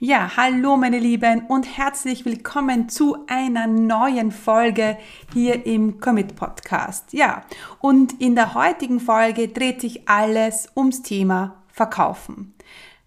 Ja, hallo meine Lieben und herzlich willkommen zu einer neuen Folge hier im Commit Podcast. Ja, und in der heutigen Folge dreht sich alles ums Thema Verkaufen.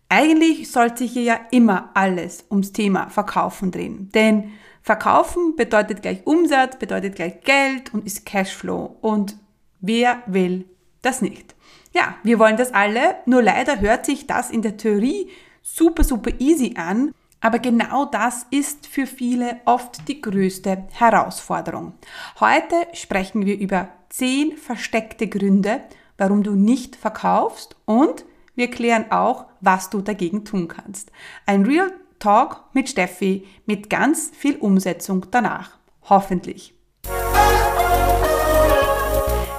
Eigentlich sollte sich hier ja immer alles ums Thema Verkaufen drehen, denn Verkaufen bedeutet gleich Umsatz, bedeutet gleich Geld und ist Cashflow und wer will das nicht? Ja, wir wollen das alle, nur leider hört sich das in der Theorie super, super easy an. Aber genau das ist für viele oft die größte Herausforderung. Heute sprechen wir über zehn versteckte Gründe, warum du nicht verkaufst und wir klären auch, was du dagegen tun kannst. Ein Real Talk mit Steffi mit ganz viel Umsetzung danach. Hoffentlich.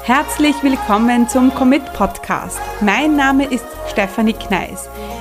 Herzlich willkommen zum Commit Podcast. Mein Name ist Stefanie Kneis.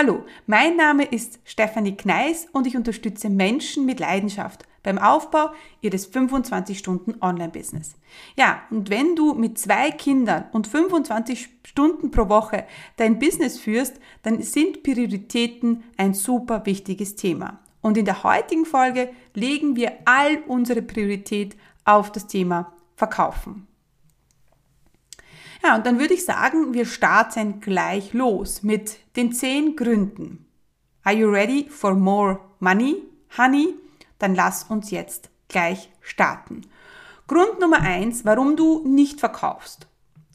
Hallo, mein Name ist Stefanie Kneis und ich unterstütze Menschen mit Leidenschaft beim Aufbau ihres 25 Stunden Online-Business. Ja, und wenn du mit zwei Kindern und 25 Stunden pro Woche dein Business führst, dann sind Prioritäten ein super wichtiges Thema. Und in der heutigen Folge legen wir all unsere Priorität auf das Thema Verkaufen. Ja, und dann würde ich sagen, wir starten gleich los mit den zehn Gründen. Are you ready for more money, honey? Dann lass uns jetzt gleich starten. Grund Nummer eins, warum du nicht verkaufst.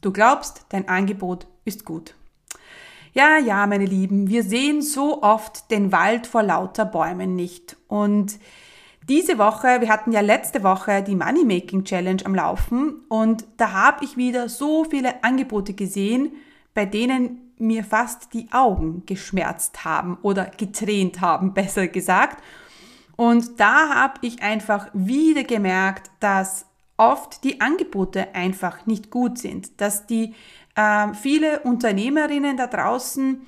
Du glaubst, dein Angebot ist gut. Ja, ja, meine Lieben, wir sehen so oft den Wald vor lauter Bäumen nicht. Und diese Woche, wir hatten ja letzte Woche die Money Making Challenge am Laufen und da habe ich wieder so viele Angebote gesehen, bei denen mir fast die Augen geschmerzt haben oder getränt haben, besser gesagt. Und da habe ich einfach wieder gemerkt, dass oft die Angebote einfach nicht gut sind, dass die äh, viele Unternehmerinnen da draußen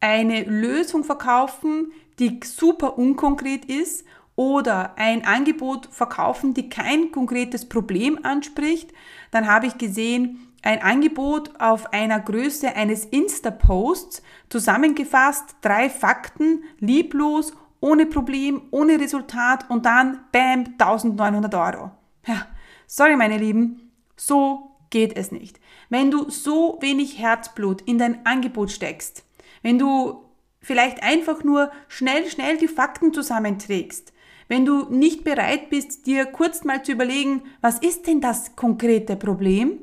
eine Lösung verkaufen, die super unkonkret ist oder ein Angebot verkaufen, die kein konkretes Problem anspricht, dann habe ich gesehen, ein Angebot auf einer Größe eines Insta-Posts, zusammengefasst, drei Fakten, lieblos, ohne Problem, ohne Resultat und dann, bam, 1900 Euro. Ja, sorry meine Lieben, so geht es nicht. Wenn du so wenig Herzblut in dein Angebot steckst, wenn du vielleicht einfach nur schnell, schnell die Fakten zusammenträgst, wenn du nicht bereit bist, dir kurz mal zu überlegen, was ist denn das konkrete Problem?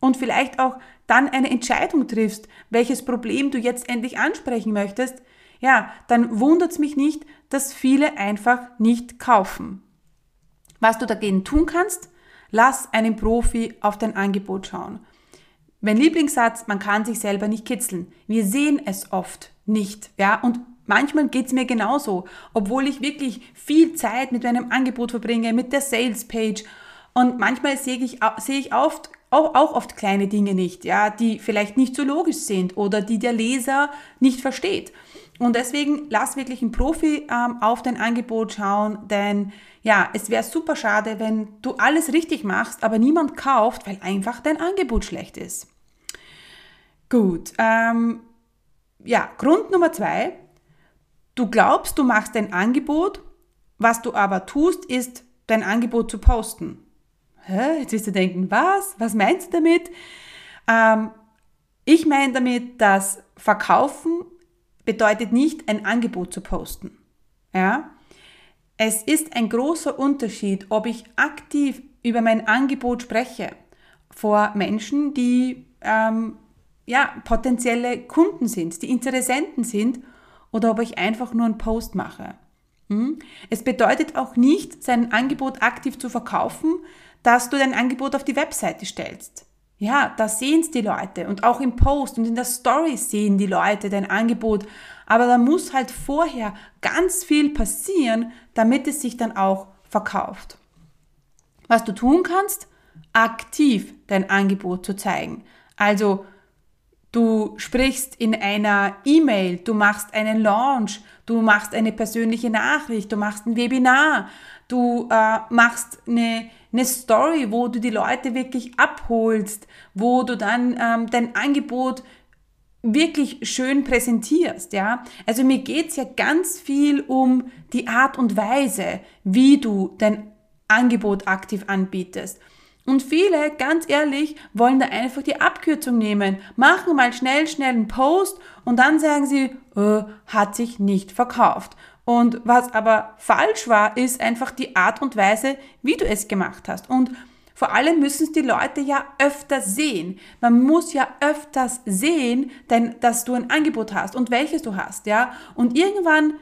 Und vielleicht auch dann eine Entscheidung triffst, welches Problem du jetzt endlich ansprechen möchtest, ja, dann wundert es mich nicht, dass viele einfach nicht kaufen. Was du dagegen tun kannst, lass einen Profi auf dein Angebot schauen. Mein Lieblingssatz, man kann sich selber nicht kitzeln. Wir sehen es oft nicht, ja, und Manchmal geht's mir genauso, obwohl ich wirklich viel Zeit mit meinem Angebot verbringe, mit der Sales Page. Und manchmal sehe ich, sehe ich oft, auch, auch oft kleine Dinge nicht, ja, die vielleicht nicht so logisch sind oder die der Leser nicht versteht. Und deswegen lass wirklich einen Profi ähm, auf dein Angebot schauen, denn ja, es wäre super schade, wenn du alles richtig machst, aber niemand kauft, weil einfach dein Angebot schlecht ist. Gut, ähm, ja, Grund Nummer zwei, Du glaubst, du machst ein Angebot, was du aber tust, ist dein Angebot zu posten. Hä? Jetzt wirst du denken, was? Was meinst du damit? Ähm, ich meine damit, dass Verkaufen bedeutet nicht, ein Angebot zu posten. Ja? Es ist ein großer Unterschied, ob ich aktiv über mein Angebot spreche vor Menschen, die ähm, ja, potenzielle Kunden sind, die Interessenten sind oder ob ich einfach nur einen Post mache. Hm? Es bedeutet auch nicht, sein Angebot aktiv zu verkaufen, dass du dein Angebot auf die Webseite stellst. Ja, da sehen es die Leute und auch im Post und in der Story sehen die Leute dein Angebot. Aber da muss halt vorher ganz viel passieren, damit es sich dann auch verkauft. Was du tun kannst, aktiv dein Angebot zu zeigen. Also du sprichst in einer E-Mail, du machst einen Launch, du machst eine persönliche Nachricht, du machst ein Webinar, du äh, machst eine, eine Story, wo du die Leute wirklich abholst, wo du dann ähm, dein Angebot wirklich schön präsentierst, ja. Also mir geht's ja ganz viel um die Art und Weise, wie du dein Angebot aktiv anbietest. Und viele, ganz ehrlich, wollen da einfach die Abkürzung nehmen, machen mal schnell, schnell einen Post und dann sagen sie, äh, hat sich nicht verkauft. Und was aber falsch war, ist einfach die Art und Weise, wie du es gemacht hast. Und vor allem müssen es die Leute ja öfter sehen. Man muss ja öfters sehen, denn, dass du ein Angebot hast und welches du hast, ja. Und irgendwann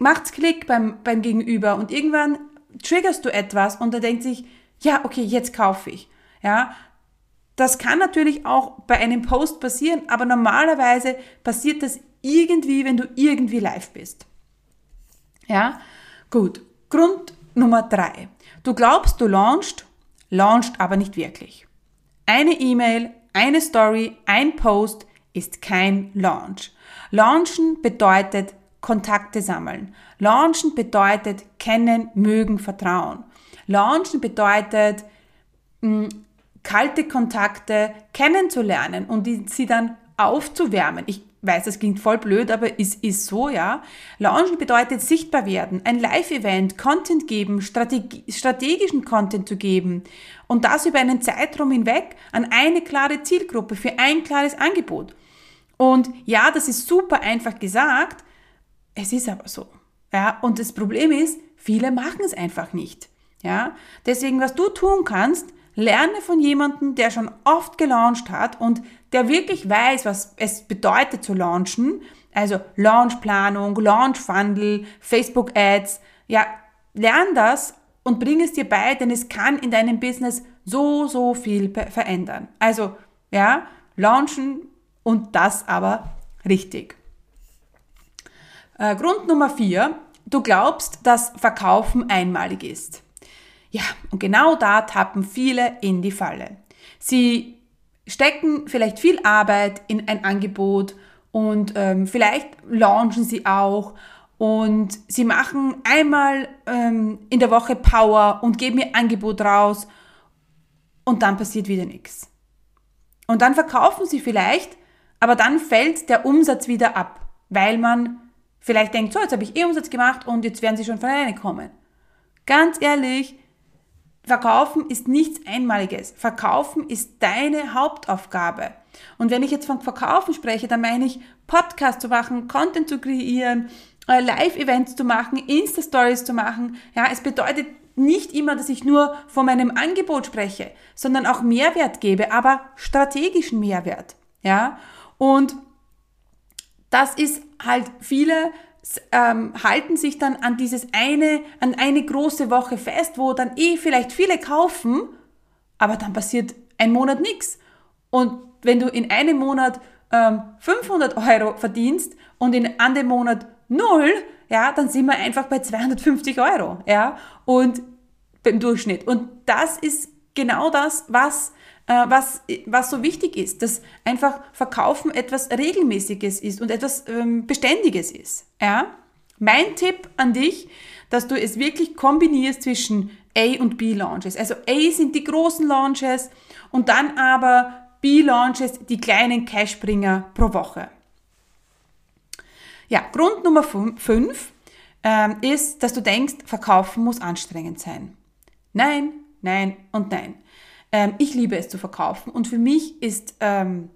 macht's Klick beim, beim Gegenüber und irgendwann triggerst du etwas und er denkt sich, ja, okay, jetzt kaufe ich, ja. Das kann natürlich auch bei einem Post passieren, aber normalerweise passiert das irgendwie, wenn du irgendwie live bist. Ja, gut. Grund Nummer drei. Du glaubst, du launchst launcht aber nicht wirklich. Eine E-Mail, eine Story, ein Post ist kein Launch. Launchen bedeutet Kontakte sammeln. Launchen bedeutet kennen, mögen, vertrauen. Launchen bedeutet mh, hm, kalte Kontakte kennenzulernen und sie dann aufzuwärmen. Ich weiß, das klingt voll blöd, aber es ist so, ja. Launchen bedeutet sichtbar werden, ein Live-Event, Content geben, Strategi strategischen Content zu geben und das über einen Zeitraum hinweg an eine klare Zielgruppe für ein klares Angebot. Und ja, das ist super einfach gesagt, es ist aber so. Ja, und das Problem ist, viele machen es einfach nicht. Ja, deswegen, was du tun kannst, lerne von jemandem, der schon oft gelauncht hat und der wirklich weiß, was es bedeutet zu launchen, also Launchplanung, Launchfunnel, Facebook Ads, ja, lern das und bring es dir bei, denn es kann in deinem Business so, so viel verändern. Also, ja, launchen und das aber richtig. Äh, Grund Nummer vier, du glaubst, dass Verkaufen einmalig ist. Ja, und genau da tappen viele in die Falle. Sie stecken vielleicht viel Arbeit in ein Angebot und ähm, vielleicht launchen sie auch und sie machen einmal ähm, in der Woche Power und geben ihr Angebot raus und dann passiert wieder nichts. Und dann verkaufen sie vielleicht, aber dann fällt der Umsatz wieder ab, weil man vielleicht denkt, so, jetzt habe ich eh Umsatz gemacht und jetzt werden sie schon von alleine kommen. Ganz ehrlich, Verkaufen ist nichts Einmaliges. Verkaufen ist deine Hauptaufgabe. Und wenn ich jetzt von Verkaufen spreche, dann meine ich Podcast zu machen, Content zu kreieren, äh, Live-Events zu machen, Insta-Stories zu machen. Ja, es bedeutet nicht immer, dass ich nur von meinem Angebot spreche, sondern auch Mehrwert gebe, aber strategischen Mehrwert. Ja, und das ist halt viele ähm, halten sich dann an dieses eine, an eine große Woche fest, wo dann eh vielleicht viele kaufen, aber dann passiert ein Monat nichts. Und wenn du in einem Monat ähm, 500 Euro verdienst und in einem Monat null, ja, dann sind wir einfach bei 250 Euro, ja, und beim Durchschnitt. Und das ist genau das, was was, was so wichtig ist, dass einfach Verkaufen etwas Regelmäßiges ist und etwas ähm, Beständiges ist. Ja? Mein Tipp an dich, dass du es wirklich kombinierst zwischen A und B Launches. Also A sind die großen Launches und dann aber B Launches, die kleinen Cashbringer pro Woche. Ja, Grund Nummer 5 ähm, ist, dass du denkst, Verkaufen muss anstrengend sein. Nein, nein und nein. Ähm, ich liebe es zu verkaufen und für mich ist ähm,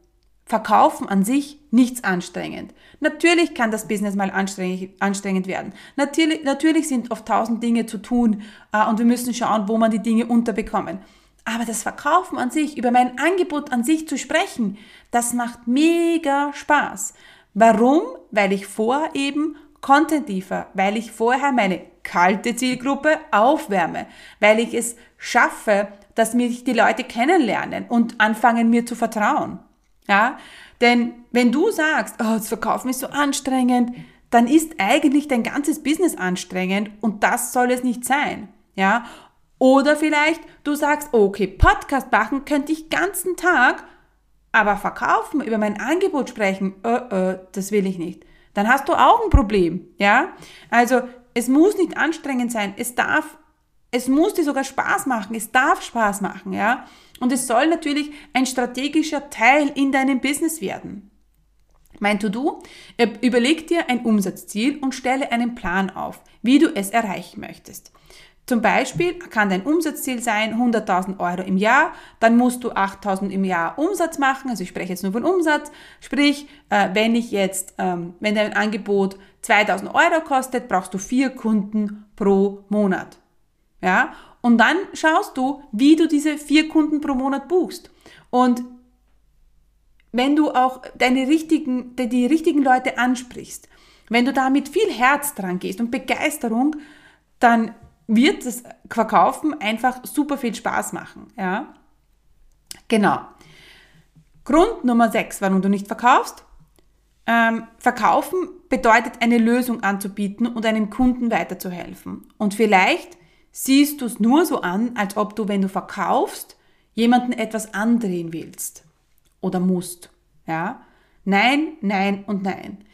Verkaufen an sich nichts anstrengend. Natürlich kann das Business mal anstrengend, anstrengend werden. Natürlich, natürlich sind oft tausend Dinge zu tun äh, und wir müssen schauen, wo man die Dinge unterbekommen. Aber das Verkaufen an sich, über mein Angebot an sich zu sprechen, das macht mega Spaß. Warum? Weil ich vorher eben Content liefere, weil ich vorher meine kalte Zielgruppe aufwärme, weil ich es schaffe, dass mich die Leute kennenlernen und anfangen mir zu vertrauen. Ja, denn wenn du sagst, oh, das Verkaufen ist so anstrengend, dann ist eigentlich dein ganzes Business anstrengend und das soll es nicht sein. Ja, Oder vielleicht du sagst, okay, Podcast machen könnte ich ganzen Tag, aber verkaufen, über mein Angebot sprechen, äh, äh, das will ich nicht. Dann hast du auch ein Problem, ja? Also, es muss nicht anstrengend sein, es darf, es muss dir sogar Spaß machen, es darf Spaß machen, ja? Und es soll natürlich ein strategischer Teil in deinem Business werden. Mein To-Do, überleg dir ein Umsatzziel und stelle einen Plan auf, wie du es erreichen möchtest. Zum Beispiel kann dein Umsatzziel sein 100.000 Euro im Jahr, dann musst du 8.000 im Jahr Umsatz machen, also ich spreche jetzt nur von Umsatz, sprich, äh, wenn ich jetzt, ähm, wenn dein Angebot 2.000 Euro kostet, brauchst du vier Kunden pro Monat. Ja, und dann schaust du, wie du diese vier Kunden pro Monat buchst. Und wenn du auch deine richtigen, die, richtigen Leute ansprichst, wenn du da mit viel Herz dran gehst und Begeisterung, dann wird das Verkaufen einfach super viel Spaß machen. Ja? Genau. Grund Nummer 6, warum du nicht verkaufst. Ähm, verkaufen bedeutet eine Lösung anzubieten und einem Kunden weiterzuhelfen. Und vielleicht siehst du es nur so an, als ob du, wenn du verkaufst, jemanden etwas andrehen willst oder musst. Ja? Nein, nein und nein.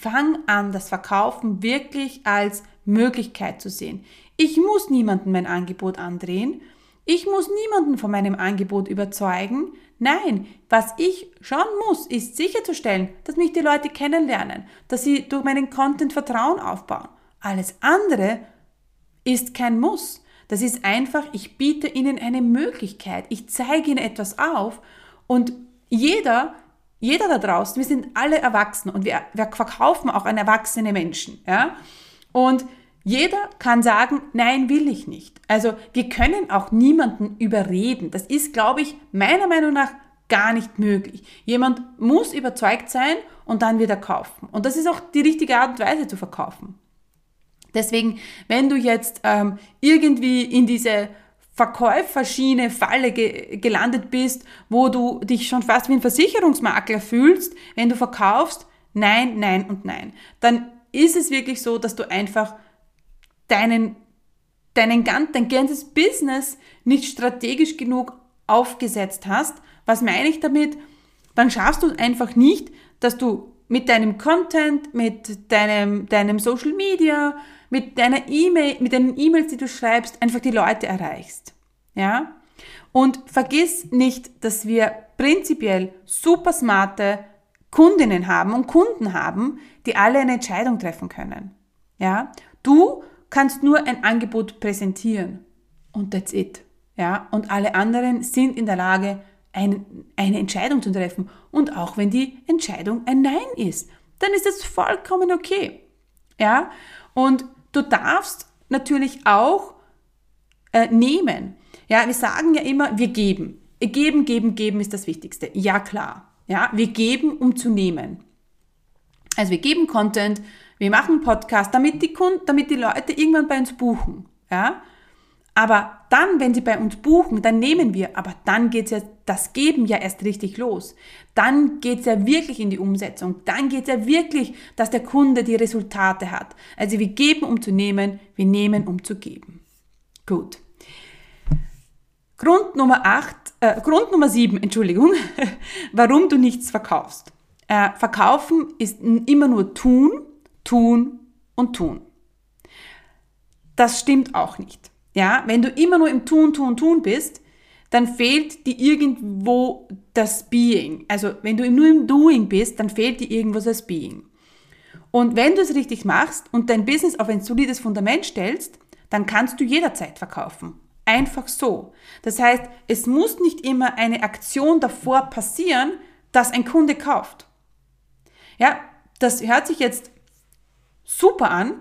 Fang an, das Verkaufen wirklich als Möglichkeit zu sehen. Ich muss niemanden mein Angebot andrehen. Ich muss niemanden von meinem Angebot überzeugen. Nein, was ich schon muss, ist sicherzustellen, dass mich die Leute kennenlernen, dass sie durch meinen Content Vertrauen aufbauen. Alles andere ist kein Muss. Das ist einfach, ich biete ihnen eine Möglichkeit. Ich zeige ihnen etwas auf und jeder, jeder da draußen, wir sind alle erwachsen und wir, wir verkaufen auch an erwachsene Menschen, ja. Und jeder kann sagen, nein, will ich nicht. Also wir können auch niemanden überreden. Das ist, glaube ich, meiner Meinung nach gar nicht möglich. Jemand muss überzeugt sein und dann wieder kaufen. Und das ist auch die richtige Art und Weise zu verkaufen. Deswegen, wenn du jetzt ähm, irgendwie in diese Verkäuferschiene, Falle ge gelandet bist, wo du dich schon fast wie ein Versicherungsmakler fühlst, wenn du verkaufst, nein, nein und nein, dann ist es wirklich so, dass du einfach deinen, deinen, dein ganzes Business nicht strategisch genug aufgesetzt hast. Was meine ich damit? Dann schaffst du einfach nicht, dass du mit deinem Content, mit deinem, deinem Social Media, mit deiner E-Mail, mit den E-Mails, die du schreibst, einfach die Leute erreichst. Ja? Und vergiss nicht, dass wir prinzipiell super smarte Kundinnen haben und Kunden haben, die alle eine Entscheidung treffen können. Ja? Du kannst nur ein Angebot präsentieren und that's it. Ja, und alle anderen sind in der Lage, ein, eine Entscheidung zu treffen. Und auch wenn die Entscheidung ein Nein ist, dann ist es vollkommen okay. Ja, und du darfst natürlich auch äh, nehmen. Ja, wir sagen ja immer, wir geben. Geben, geben, geben ist das Wichtigste. Ja, klar. Ja, wir geben, um zu nehmen. Also wir geben Content, wir machen Podcast, damit die Kunden, damit die Leute irgendwann bei uns buchen. Ja? Aber dann, wenn sie bei uns buchen, dann nehmen wir, aber dann geht's ja, das Geben ja erst richtig los. Dann geht's ja wirklich in die Umsetzung. Dann geht's ja wirklich, dass der Kunde die Resultate hat. Also wir geben, um zu nehmen, wir nehmen, um zu geben. Gut. Grund Nummer 8, äh, Grund Nummer 7, Entschuldigung, warum du nichts verkaufst. Äh, verkaufen ist immer nur tun tun und tun. Das stimmt auch nicht. Ja, wenn du immer nur im Tun, Tun, Tun bist, dann fehlt dir irgendwo das Being. Also wenn du nur im Doing bist, dann fehlt dir irgendwo das Being. Und wenn du es richtig machst und dein Business auf ein solides Fundament stellst, dann kannst du jederzeit verkaufen. Einfach so. Das heißt, es muss nicht immer eine Aktion davor passieren, dass ein Kunde kauft. Ja, das hört sich jetzt super an,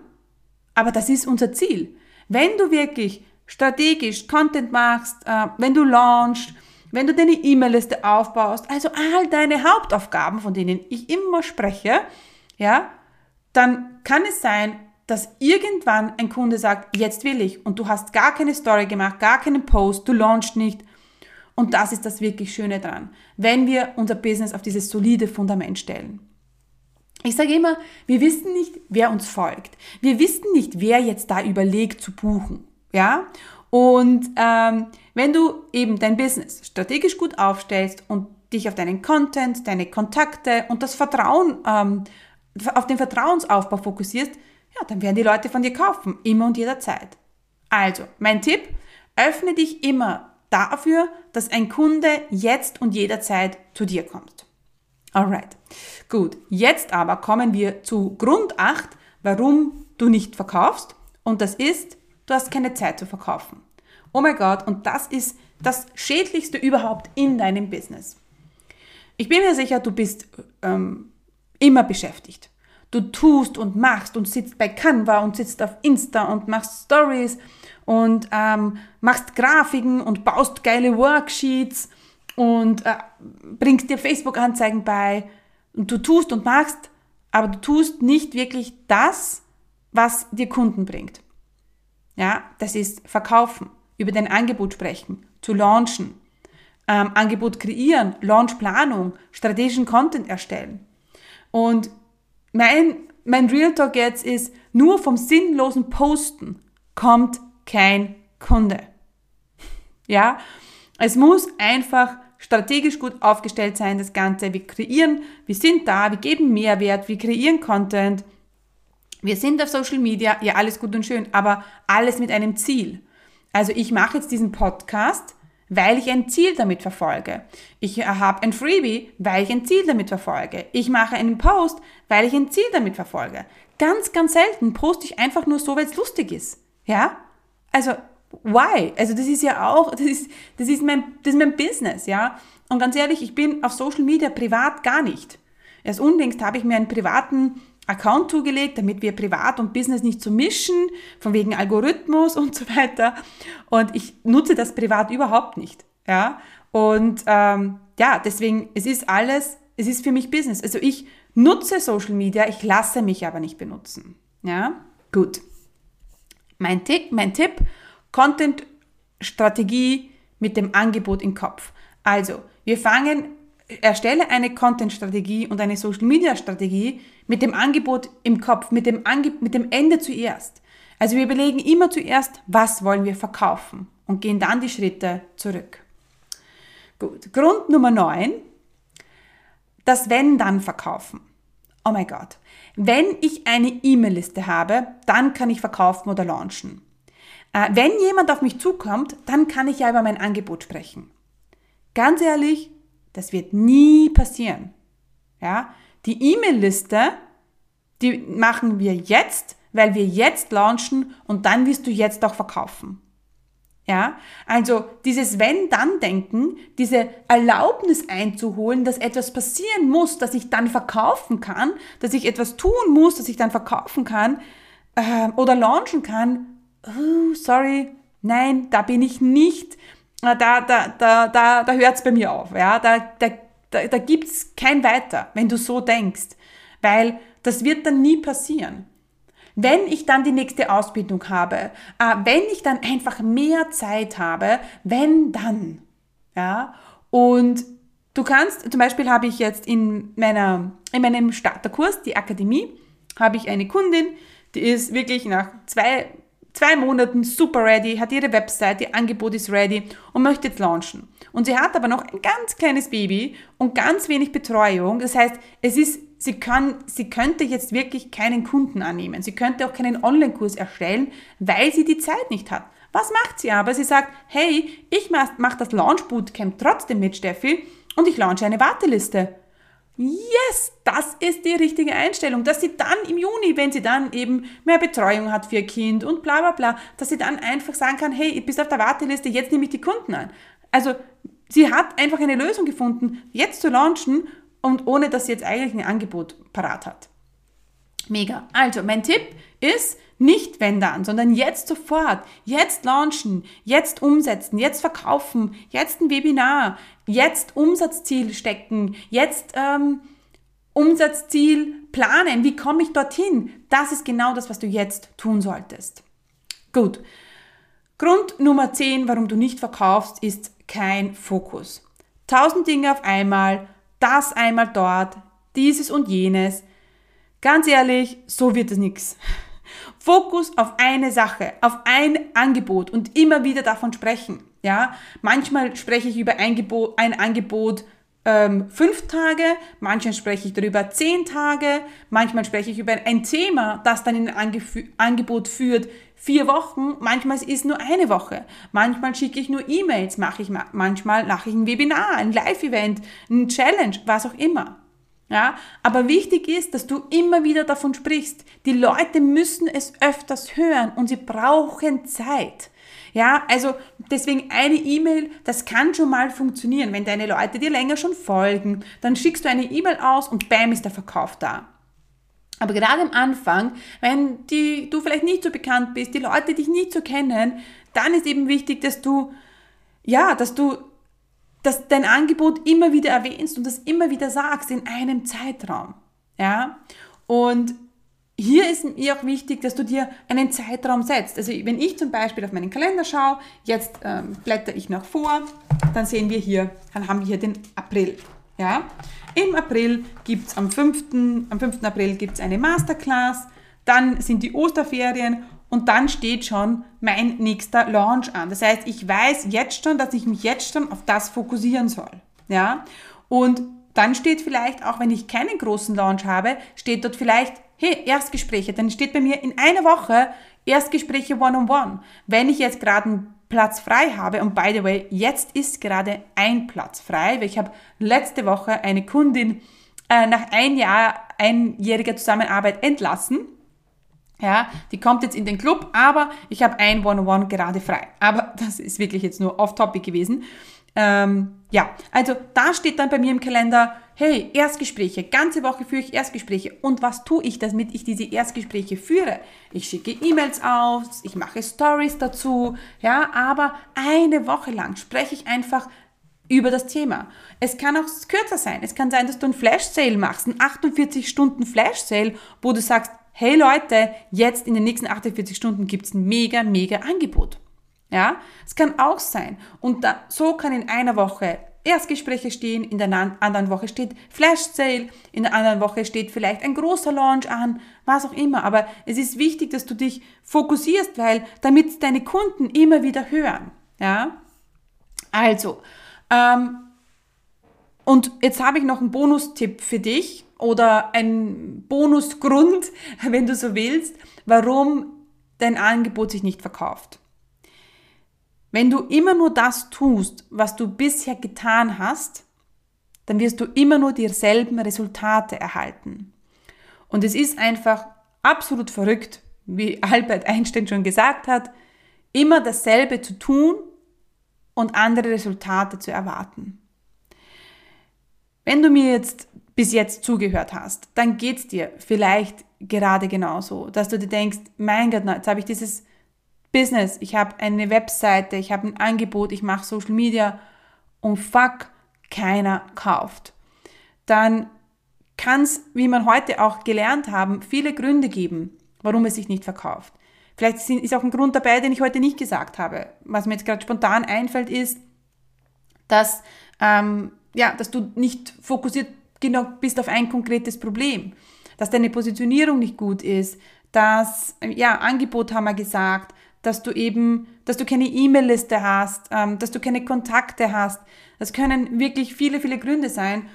aber das ist unser Ziel. Wenn du wirklich strategisch Content machst, äh, wenn du launchst, wenn du deine E-Mail-Liste aufbaust, also all deine Hauptaufgaben, von denen ich immer spreche, ja, dann kann es sein, dass irgendwann ein Kunde sagt, jetzt will ich und du hast gar keine Story gemacht, gar keinen Post, du launchst nicht. Und das ist das wirklich Schöne dran, wenn wir unser Business auf dieses solide Fundament stellen. Ich sage immer, wir wissen nicht, wer uns folgt. Wir wissen nicht, wer jetzt da überlegt zu buchen. Ja? Und ähm, wenn du eben dein Business strategisch gut aufstellst und dich auf deinen Content, deine Kontakte und das Vertrauen, ähm, auf den Vertrauensaufbau fokussierst, ja, dann werden die Leute von dir kaufen, immer und jederzeit. Also, mein Tipp, öffne dich immer dafür, dass ein Kunde jetzt und jederzeit zu dir kommt. Alright. Gut. Jetzt aber kommen wir zu Grund 8, warum du nicht verkaufst. Und das ist, du hast keine Zeit zu verkaufen. Oh mein Gott, und das ist das Schädlichste überhaupt in deinem Business. Ich bin mir sicher, du bist ähm, immer beschäftigt. Du tust und machst und sitzt bei Canva und sitzt auf Insta und machst Stories und ähm, machst Grafiken und baust geile Worksheets und äh, bringst dir Facebook-Anzeigen bei und du tust und machst, aber du tust nicht wirklich das, was dir Kunden bringt. Ja, das ist verkaufen, über dein Angebot sprechen, zu launchen, ähm, Angebot kreieren, Launchplanung, strategischen Content erstellen. Und mein, mein Real Talk jetzt ist, nur vom sinnlosen Posten kommt kein Kunde. Ja, es muss einfach strategisch gut aufgestellt sein, das Ganze. Wir kreieren, wir sind da, wir geben Mehrwert, wir kreieren Content, wir sind auf Social Media, ja, alles gut und schön, aber alles mit einem Ziel. Also ich mache jetzt diesen Podcast, weil ich ein Ziel damit verfolge. Ich habe ein Freebie, weil ich ein Ziel damit verfolge. Ich mache einen Post, weil ich ein Ziel damit verfolge. Ganz, ganz selten poste ich einfach nur so, weil es lustig ist. Ja? Also, why? Also das ist ja auch, das ist, das ist mein, das ist mein Business, ja? Und ganz ehrlich, ich bin auf Social Media privat gar nicht. Erst unlängst habe ich mir einen privaten Account zugelegt, damit wir Privat und Business nicht zu mischen, von wegen Algorithmus und so weiter. Und ich nutze das privat überhaupt nicht. Ja? Und ähm, ja, deswegen, es ist alles, es ist für mich Business. Also ich nutze Social Media, ich lasse mich aber nicht benutzen. Ja, gut. Mein Tipp, mein Tipp, Content-Strategie mit dem Angebot im Kopf. Also, wir fangen, erstelle eine Content-Strategie und eine Social-Media-Strategie mit dem Angebot im Kopf, mit dem, Ange mit dem Ende zuerst. Also wir überlegen immer zuerst, was wollen wir verkaufen und gehen dann die Schritte zurück. Gut, Grund Nummer 9, das Wenn dann verkaufen. Oh mein Gott. Wenn ich eine E-Mail-Liste habe, dann kann ich verkaufen oder launchen. Äh, wenn jemand auf mich zukommt, dann kann ich ja über mein Angebot sprechen. Ganz ehrlich, das wird nie passieren. Ja? Die E-Mail-Liste, die machen wir jetzt, weil wir jetzt launchen und dann wirst du jetzt auch verkaufen. Ja, also dieses Wenn-Dann-Denken, diese Erlaubnis einzuholen, dass etwas passieren muss, dass ich dann verkaufen kann, dass ich etwas tun muss, dass ich dann verkaufen kann äh, oder launchen kann. Oh, sorry, nein, da bin ich nicht. Da, da, da, da, da hört es bei mir auf. Ja, da, da, da, da gibt es kein Weiter, wenn du so denkst, weil das wird dann nie passieren. Wenn ich dann die nächste Ausbildung habe, äh, wenn ich dann einfach mehr Zeit habe, wenn dann, ja, und du kannst, zum Beispiel habe ich jetzt in meiner, in meinem Starterkurs, die Akademie, habe ich eine Kundin, die ist wirklich nach zwei zwei Monaten super ready, hat ihre Website, ihr Angebot ist ready und möchte jetzt launchen. Und sie hat aber noch ein ganz kleines Baby und ganz wenig Betreuung. Das heißt, es ist, sie kann, sie könnte jetzt wirklich keinen Kunden annehmen. Sie könnte auch keinen Online-Kurs erstellen, weil sie die Zeit nicht hat. Was macht sie aber? Sie sagt, hey, ich mache das Launch Bootcamp trotzdem mit Steffi und ich launche eine Warteliste. Yes, das ist die richtige Einstellung, dass sie dann im Juni, wenn sie dann eben mehr Betreuung hat für ihr Kind und bla bla bla, dass sie dann einfach sagen kann, hey, du bist auf der Warteliste, jetzt nehme ich die Kunden an. Also sie hat einfach eine Lösung gefunden, jetzt zu launchen und ohne dass sie jetzt eigentlich ein Angebot parat hat. Mega. Also mein Tipp ist, nicht wenn dann, sondern jetzt sofort, jetzt launchen, jetzt umsetzen, jetzt verkaufen, jetzt ein Webinar, jetzt Umsatzziel stecken, jetzt ähm, Umsatzziel planen. Wie komme ich dorthin? Das ist genau das, was du jetzt tun solltest. Gut. Grund Nummer 10, warum du nicht verkaufst, ist kein Fokus. Tausend Dinge auf einmal, das einmal dort, dieses und jenes. Ganz ehrlich, so wird es nichts. Fokus auf eine Sache, auf ein Angebot und immer wieder davon sprechen. Ja, manchmal spreche ich über ein Angebot, ein Angebot ähm, fünf Tage, manchmal spreche ich darüber zehn Tage, manchmal spreche ich über ein Thema, das dann in ein Ange Angebot führt, vier Wochen, manchmal ist es nur eine Woche, manchmal schicke ich nur E-Mails, mache ich manchmal mache ich ein Webinar, ein Live-Event, ein Challenge, was auch immer. Ja, aber wichtig ist, dass du immer wieder davon sprichst. Die Leute müssen es öfters hören und sie brauchen Zeit. Ja, also deswegen eine E-Mail, das kann schon mal funktionieren. Wenn deine Leute dir länger schon folgen, dann schickst du eine E-Mail aus und bam ist der Verkauf da. Aber gerade am Anfang, wenn die, du vielleicht nicht so bekannt bist, die Leute dich nicht so kennen, dann ist eben wichtig, dass du, ja, dass du, dass dein Angebot immer wieder erwähnst und das immer wieder sagst in einem Zeitraum. Ja, und hier ist mir auch wichtig, dass du dir einen Zeitraum setzt. Also wenn ich zum Beispiel auf meinen Kalender schaue, jetzt ähm, blätter ich nach vor, dann sehen wir hier, dann haben wir hier den April. Ja? Im April gibt es am 5. Am 5. April gibt es eine Masterclass, dann sind die Osterferien und dann steht schon mein nächster Launch an. Das heißt, ich weiß jetzt schon, dass ich mich jetzt schon auf das fokussieren soll. Ja? Und dann steht vielleicht, auch wenn ich keinen großen Launch habe, steht dort vielleicht hey, Erstgespräche, dann steht bei mir in einer Woche Erstgespräche One-on-One. -on -one. Wenn ich jetzt gerade einen Platz frei habe, und by the way, jetzt ist gerade ein Platz frei, weil ich habe letzte Woche eine Kundin äh, nach ein Jahr, einjähriger Zusammenarbeit entlassen. Ja, die kommt jetzt in den Club, aber ich habe ein One-on-One -on -One gerade frei. Aber das ist wirklich jetzt nur off-topic gewesen. Ähm, ja, also da steht dann bei mir im Kalender, hey, Erstgespräche, ganze Woche führe ich Erstgespräche. Und was tue ich, damit ich diese Erstgespräche führe? Ich schicke E-Mails aus, ich mache Stories dazu, ja, aber eine Woche lang spreche ich einfach über das Thema. Es kann auch kürzer sein. Es kann sein, dass du einen Flash-Sale machst, einen 48 Stunden Flash-Sale, wo du sagst, hey Leute, jetzt in den nächsten 48 Stunden gibt es ein mega, mega Angebot. Ja, es kann auch sein. Und da, so kann in einer Woche Erstgespräche stehen, in der anderen Woche steht Flash Sale, in der anderen Woche steht vielleicht ein großer Launch an, was auch immer. Aber es ist wichtig, dass du dich fokussierst, weil damit deine Kunden immer wieder hören. Ja, also ähm, und jetzt habe ich noch einen Bonustipp für dich oder einen Bonusgrund, wenn du so willst, warum dein Angebot sich nicht verkauft. Wenn du immer nur das tust, was du bisher getan hast, dann wirst du immer nur dieselben Resultate erhalten. Und es ist einfach absolut verrückt, wie Albert Einstein schon gesagt hat, immer dasselbe zu tun und andere Resultate zu erwarten. Wenn du mir jetzt bis jetzt zugehört hast, dann geht es dir vielleicht gerade genauso, dass du dir denkst, mein Gott, jetzt habe ich dieses Business, ich habe eine Webseite, ich habe ein Angebot, ich mache Social Media und fuck, keiner kauft. Dann kann es, wie man heute auch gelernt haben, viele Gründe geben, warum es sich nicht verkauft. Vielleicht ist auch ein Grund dabei, den ich heute nicht gesagt habe. Was mir jetzt gerade spontan einfällt, ist, dass, ähm, ja, dass du nicht fokussiert genug bist auf ein konkretes Problem, dass deine Positionierung nicht gut ist, dass, ja, Angebot haben wir gesagt, dass du eben, dass du keine E-Mail-Liste hast, ähm, dass du keine Kontakte hast. Das können wirklich viele, viele Gründe sein.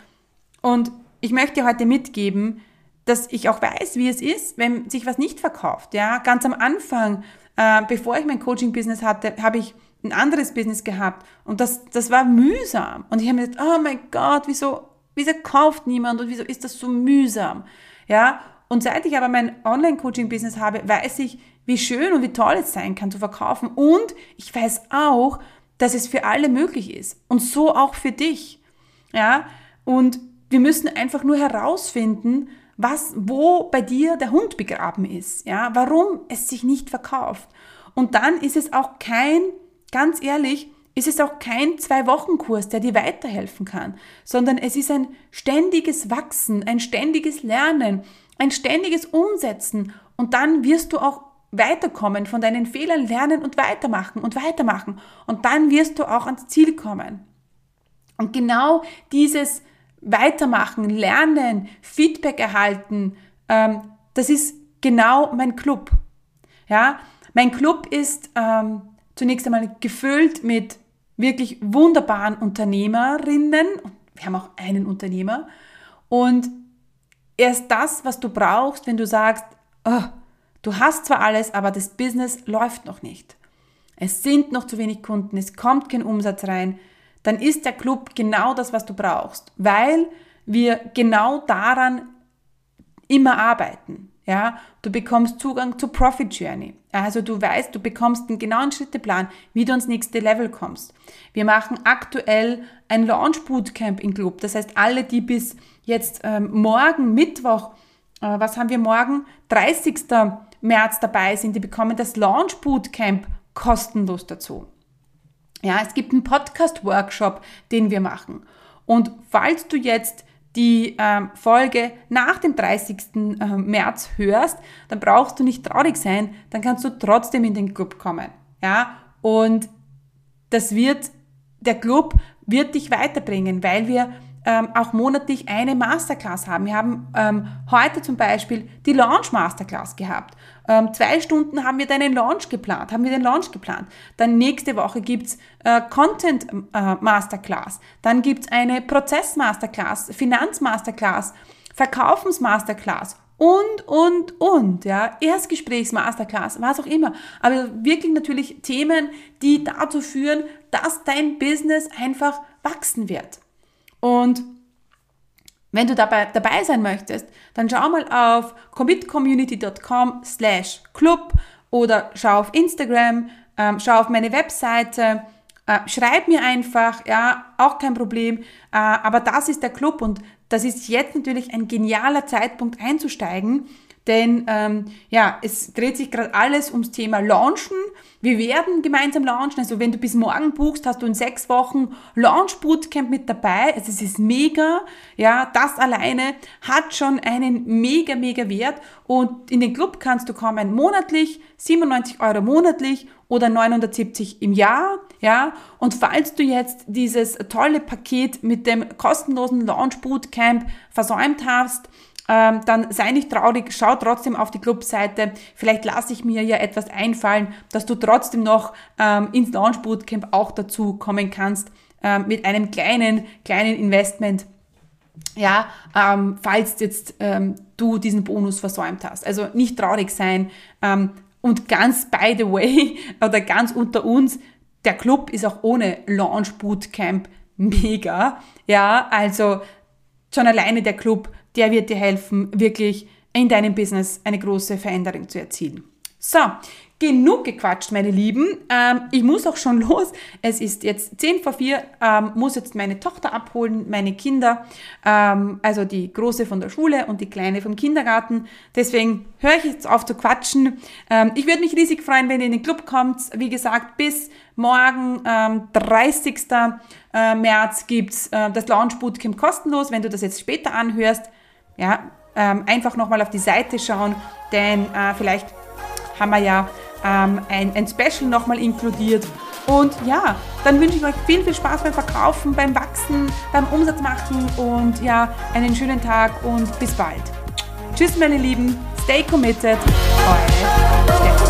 Und ich möchte heute mitgeben, dass ich auch weiß, wie es ist, wenn sich was nicht verkauft. Ja, ganz am Anfang, äh, bevor ich mein Coaching-Business hatte, habe ich ein anderes Business gehabt und das, das war mühsam. Und ich habe mir gedacht, oh mein Gott, wieso, wieso kauft niemand und wieso ist das so mühsam? Ja, und seit ich aber mein Online-Coaching-Business habe, weiß ich, wie schön und wie toll es sein kann zu verkaufen. Und ich weiß auch, dass es für alle möglich ist. Und so auch für dich. Ja, und wir müssen einfach nur herausfinden, was, wo bei dir der Hund begraben ist. Ja, warum es sich nicht verkauft. Und dann ist es auch kein, ganz ehrlich, ist es auch kein Zwei-Wochen-Kurs, der dir weiterhelfen kann, sondern es ist ein ständiges Wachsen, ein ständiges Lernen, ein ständiges Umsetzen und dann wirst du auch weiterkommen, von deinen Fehlern lernen und weitermachen und weitermachen. Und dann wirst du auch ans Ziel kommen. Und genau dieses Weitermachen, Lernen, Feedback erhalten, ähm, das ist genau mein Club. Ja, mein Club ist ähm, zunächst einmal gefüllt mit wirklich wunderbaren Unternehmerinnen. Wir haben auch einen Unternehmer. Und er ist das, was du brauchst, wenn du sagst, oh, du hast zwar alles, aber das Business läuft noch nicht. Es sind noch zu wenig Kunden, es kommt kein Umsatz rein. Dann ist der Club genau das, was du brauchst, weil wir genau daran immer arbeiten. Ja, du bekommst Zugang zur Profit Journey. Also du weißt, du bekommst einen genauen Schritteplan, wie du ans nächste Level kommst. Wir machen aktuell ein Launch Bootcamp im Club. Das heißt, alle, die bis jetzt ähm, morgen, Mittwoch, äh, was haben wir morgen? 30. März dabei sind, die bekommen das Launch Bootcamp kostenlos dazu. Ja, es gibt einen Podcast-Workshop, den wir machen. Und falls du jetzt die ähm, Folge nach dem 30. Ähm, März hörst, dann brauchst du nicht traurig sein, dann kannst du trotzdem in den Club kommen. Ja, und das wird, der Club wird dich weiterbringen, weil wir ähm, auch monatlich eine Masterclass haben. Wir haben ähm, heute zum Beispiel die Launch Masterclass gehabt. Ähm, zwei Stunden haben wir deinen Launch geplant, haben wir den Launch geplant. Dann nächste Woche gibt's äh, Content äh, Masterclass. Dann gibt's eine Prozess Masterclass, Finanz Masterclass, Verkaufens Masterclass und, und, und, ja, Erstgesprächs Masterclass, was auch immer. Aber wirklich natürlich Themen, die dazu führen, dass dein Business einfach wachsen wird. Und wenn du dabei, dabei sein möchtest, dann schau mal auf commitcommunity.com slash club oder schau auf Instagram, ähm, schau auf meine Webseite, äh, schreib mir einfach, ja, auch kein Problem, äh, aber das ist der Club und das ist jetzt natürlich ein genialer Zeitpunkt einzusteigen, denn ähm, ja, es dreht sich gerade alles ums Thema Launchen. Wir werden gemeinsam launchen. Also wenn du bis morgen buchst, hast du in sechs Wochen Launch Bootcamp mit dabei. Also es ist mega. Ja, das alleine hat schon einen mega, mega Wert. Und in den Club kannst du kommen monatlich, 97 Euro monatlich oder 970 im Jahr. Ja, und falls du jetzt dieses tolle Paket mit dem kostenlosen Launch Bootcamp versäumt hast, ähm, dann sei nicht traurig, schau trotzdem auf die Clubseite. Vielleicht lasse ich mir ja etwas einfallen, dass du trotzdem noch ähm, ins Launch Bootcamp auch dazu kommen kannst ähm, mit einem kleinen, kleinen Investment. Ja, ähm, falls jetzt ähm, du diesen Bonus versäumt hast. Also nicht traurig sein. Ähm, und ganz by the way oder ganz unter uns, der Club ist auch ohne Launch Bootcamp mega. Ja, also schon alleine der Club der wird dir helfen, wirklich in deinem Business eine große Veränderung zu erzielen. So, genug gequatscht, meine Lieben. Ähm, ich muss auch schon los. Es ist jetzt 10 vor 4, ähm, muss jetzt meine Tochter abholen, meine Kinder, ähm, also die Große von der Schule und die Kleine vom Kindergarten. Deswegen höre ich jetzt auf zu quatschen. Ähm, ich würde mich riesig freuen, wenn ihr in den Club kommt. Wie gesagt, bis morgen, 30. Ähm, äh, März, gibt's äh, das Launch Bootcamp kostenlos. Wenn du das jetzt später anhörst, ja, ähm, einfach nochmal auf die Seite schauen, denn äh, vielleicht haben wir ja ähm, ein, ein Special nochmal inkludiert. Und ja, dann wünsche ich euch viel, viel Spaß beim Verkaufen, beim Wachsen, beim Umsatz machen und ja, einen schönen Tag und bis bald. Tschüss, meine Lieben. Stay committed. Eure